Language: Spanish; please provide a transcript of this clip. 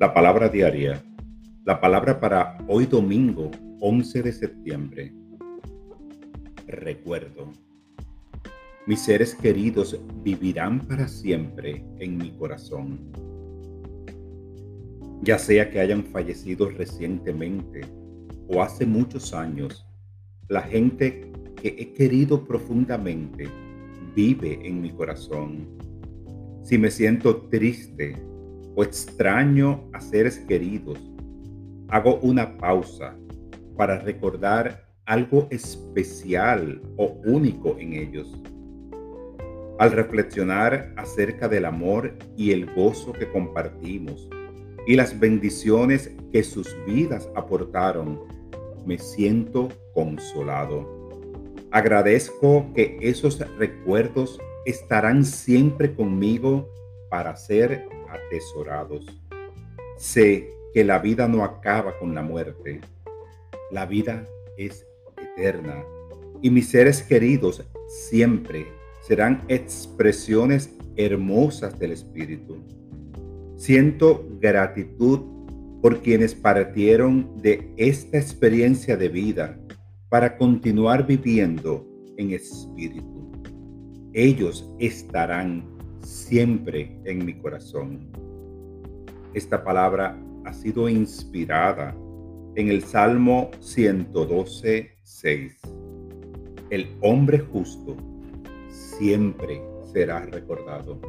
La palabra diaria. La palabra para hoy domingo 11 de septiembre. Recuerdo. Mis seres queridos vivirán para siempre en mi corazón. Ya sea que hayan fallecido recientemente o hace muchos años, la gente que he querido profundamente vive en mi corazón. Si me siento triste o extraño a seres queridos, hago una pausa para recordar algo especial o único en ellos. Al reflexionar acerca del amor y el gozo que compartimos y las bendiciones que sus vidas aportaron, me siento consolado. Agradezco que esos recuerdos estarán siempre conmigo para ser atesorados. Sé que la vida no acaba con la muerte. La vida es eterna y mis seres queridos siempre serán expresiones hermosas del Espíritu. Siento gratitud por quienes partieron de esta experiencia de vida para continuar viviendo en espíritu. Ellos estarán siempre en mi corazón. Esta palabra ha sido inspirada en el Salmo 112, 6. El hombre justo siempre será recordado.